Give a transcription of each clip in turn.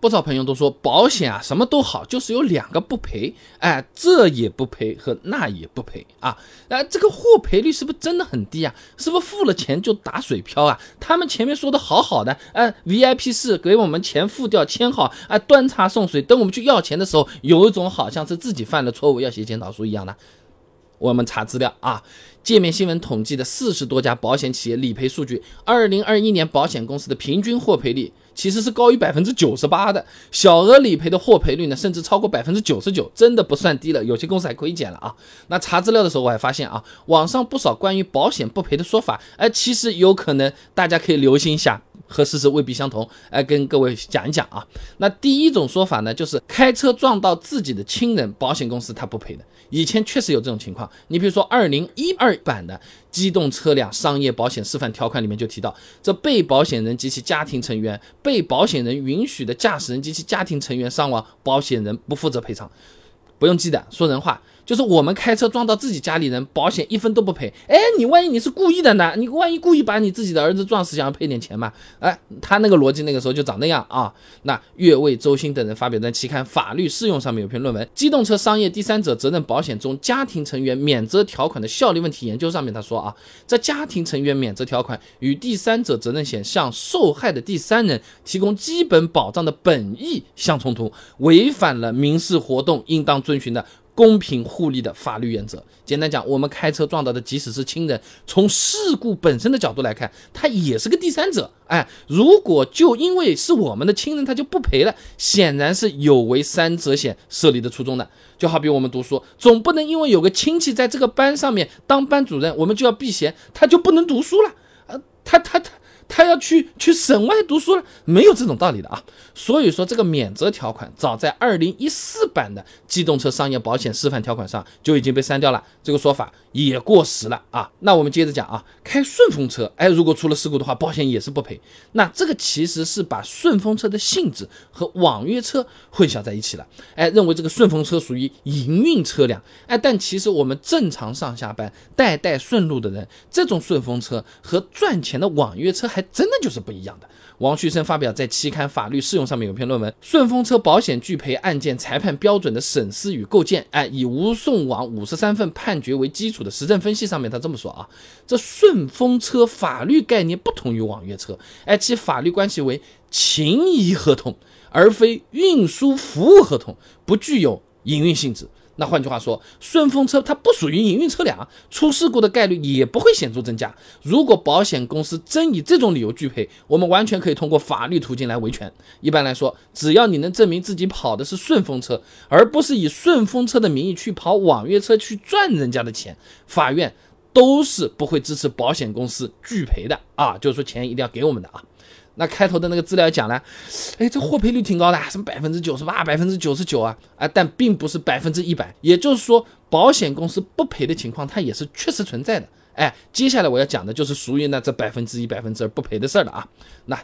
不少朋友都说保险啊什么都好，就是有两个不赔，哎，这也不赔和那也不赔啊，哎，这个获赔率是不是真的很低啊？是不是付了钱就打水漂啊？他们前面说的好好的，哎，VIP 室给我们钱付掉签好，哎，端茶送水，等我们去要钱的时候，有一种好像是自己犯了错误要写检讨书一样的。我们查资料啊，界面新闻统计的四十多家保险企业理赔数据，二零二一年保险公司的平均获赔率其实是高于百分之九十八的，小额理赔的获赔率呢，甚至超过百分之九十九，真的不算低了。有些公司还亏减了啊。那查资料的时候，我还发现啊，网上不少关于保险不赔的说法，哎，其实有可能大家可以留心一下。和事实未必相同，哎，跟各位讲一讲啊。那第一种说法呢，就是开车撞到自己的亲人，保险公司他不赔的。以前确实有这种情况。你比如说，二零一二版的机动车辆商业保险示范条款里面就提到，这被保险人及其家庭成员，被保险人允许的驾驶人及其家庭成员伤亡，保险人不负责赔偿。不用记的，说人话。就是我们开车撞到自己家里人，保险一分都不赔。哎，你万一你是故意的呢？你万一故意把你自己的儿子撞死，想要赔点钱嘛？哎，他那个逻辑那个时候就长那样啊。那岳卫、周星等人发表在期刊《法律适用》上面有篇论文，《机动车商业第三者责任保险中家庭成员免责条款的效力问题研究》上面他说啊，这家庭成员免责条款与第三者责任险向受害的第三人提供基本保障的本意相冲突，违反了民事活动应当遵循的。公平互利的法律原则。简单讲，我们开车撞到的，即使是亲人，从事故本身的角度来看，他也是个第三者。哎，如果就因为是我们的亲人，他就不赔了，显然是有违三者险设立的初衷的。就好比我们读书，总不能因为有个亲戚在这个班上面当班主任，我们就要避嫌，他就不能读书了？呃，他他他。他要去去省外读书了，没有这种道理的啊！所以说这个免责条款，早在二零一四版的机动车商业保险示范条款上就已经被删掉了，这个说法也过时了啊！那我们接着讲啊，开顺风车，哎，如果出了事故的话，保险也是不赔。那这个其实是把顺风车的性质和网约车混淆在一起了，哎，认为这个顺风车属于营运车辆，哎，但其实我们正常上下班、代代顺路的人，这种顺风车和赚钱的网约车。还真的就是不一样的。王旭生发表在期刊《法律适用》上面有篇论文《顺风车保险拒赔案件裁判标准的审视与构建》，哎，以吴颂网五十三份判决为基础的实证分析上面，他这么说啊：这顺风车法律概念不同于网约车，哎，其法律关系为情谊合同，而非运输服务合同，不具有营运性质。那换句话说，顺风车它不属于营运车辆，出事故的概率也不会显著增加。如果保险公司真以这种理由拒赔，我们完全可以通过法律途径来维权。一般来说，只要你能证明自己跑的是顺风车，而不是以顺风车的名义去跑网约车去赚人家的钱，法院都是不会支持保险公司拒赔的啊！就是说，钱一定要给我们的啊。那开头的那个资料讲了，哎，这获赔率挺高的，什么百分之九十八、百分之九十九啊，啊，但并不是百分之一百，也就是说，保险公司不赔的情况，它也是确实存在的。哎，接下来我要讲的就是属于那这百分之一、百分之二不赔的事儿了啊。那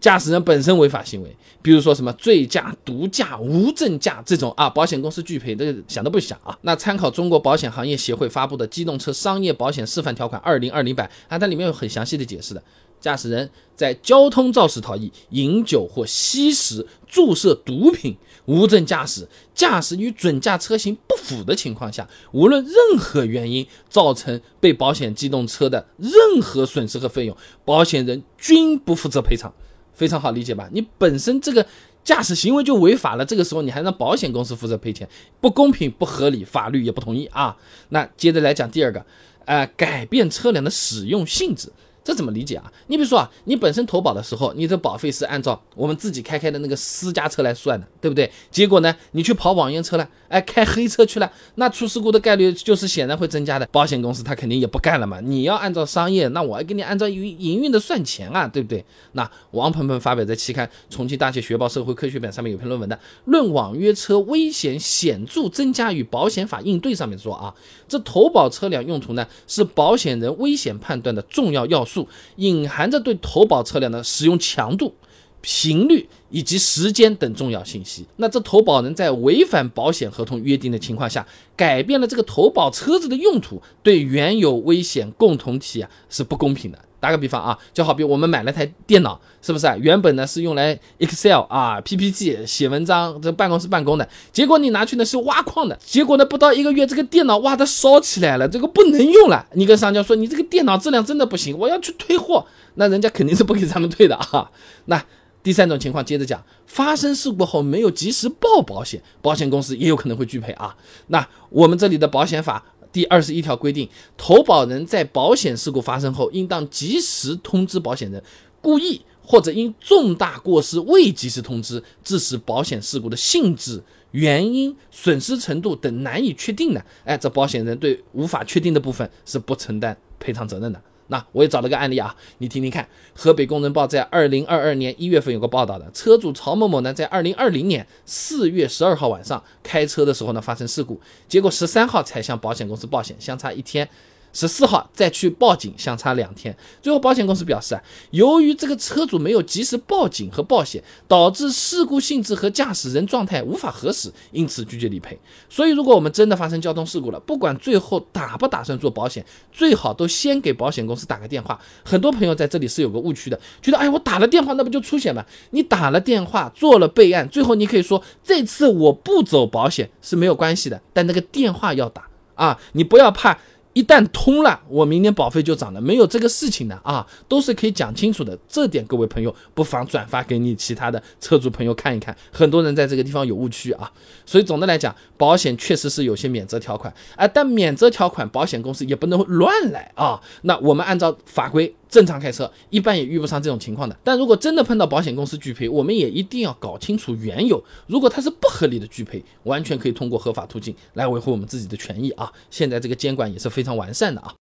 驾驶人本身违法行为，比如说什么醉驾、毒驾、无证驾这种啊，保险公司拒赔的想都不想啊。那参考中国保险行业协会发布的《机动车商业保险示范条款（二零二零版）》啊，它里面有很详细的解释的。驾驶人在交通肇事逃逸、饮酒或吸食、注射毒品、无证驾驶、驾驶与准驾车型不符的情况下，无论任何原因造成被保险机动车的任何损失和费用，保险人均不负责赔偿。非常好理解吧？你本身这个驾驶行为就违法了，这个时候你还让保险公司负责赔钱，不公平、不合理，法律也不同意啊。那接着来讲第二个，呃，改变车辆的使用性质。这怎么理解啊？你比如说啊，你本身投保的时候，你的保费是按照我们自己开开的那个私家车来算的，对不对？结果呢，你去跑网约车了，哎，开黑车去了，那出事故的概率就是显然会增加的。保险公司他肯定也不干了嘛，你要按照商业，那我要给你按照营营运的算钱啊，对不对？那王鹏鹏发表在期刊《重庆大学学报社会科学版》上面有篇论文的《论网约车危险显著增加与保险法应对》上面说啊，这投保车辆用途呢是保险人危险判断的重要要素。隐含着对投保车辆的使用强度、频率以及时间等重要信息。那这投保人在违反保险合同约定的情况下，改变了这个投保车子的用途，对原有危险共同体啊是不公平的。打个比方啊，就好比我们买了台电脑，是不是啊？原本呢是用来 Excel 啊、PPT 写文章，这办公室办公的。结果你拿去呢是挖矿的，结果呢不到一个月，这个电脑挖的烧起来了，这个不能用了。你跟商家说你这个电脑质量真的不行，我要去退货，那人家肯定是不给咱们退的啊。那第三种情况接着讲，发生事故后没有及时报保险，保险公司也有可能会拒赔啊。那我们这里的保险法。第二十一条规定，投保人在保险事故发生后，应当及时通知保险人，故意或者因重大过失未及时通知，致使保险事故的性质、原因、损失程度等难以确定的，哎，这保险人对无法确定的部分是不承担赔偿责任的。那我也找了个案例啊，你听听看。河北工人报在二零二二年一月份有个报道的，车主曹某某呢，在二零二零年四月十二号晚上开车的时候呢，发生事故，结果十三号才向保险公司报险，相差一天。十四号再去报警，相差两天。最后保险公司表示啊，由于这个车主没有及时报警和报险，导致事故性质和驾驶人状态无法核实，因此拒绝理赔。所以，如果我们真的发生交通事故了，不管最后打不打算做保险，最好都先给保险公司打个电话。很多朋友在这里是有个误区的，觉得哎，我打了电话那不就出险吗？你打了电话做了备案，最后你可以说这次我不走保险是没有关系的，但那个电话要打啊，你不要怕。一旦通了，我明年保费就涨了，没有这个事情的啊，都是可以讲清楚的。这点各位朋友不妨转发给你其他的车主朋友看一看，很多人在这个地方有误区啊。所以总的来讲，保险确实是有些免责条款，啊，但免责条款保险公司也不能乱来啊。那我们按照法规。正常开车一般也遇不上这种情况的，但如果真的碰到保险公司拒赔，我们也一定要搞清楚缘由。如果它是不合理的拒赔，完全可以通过合法途径来维护我们自己的权益啊！现在这个监管也是非常完善的啊。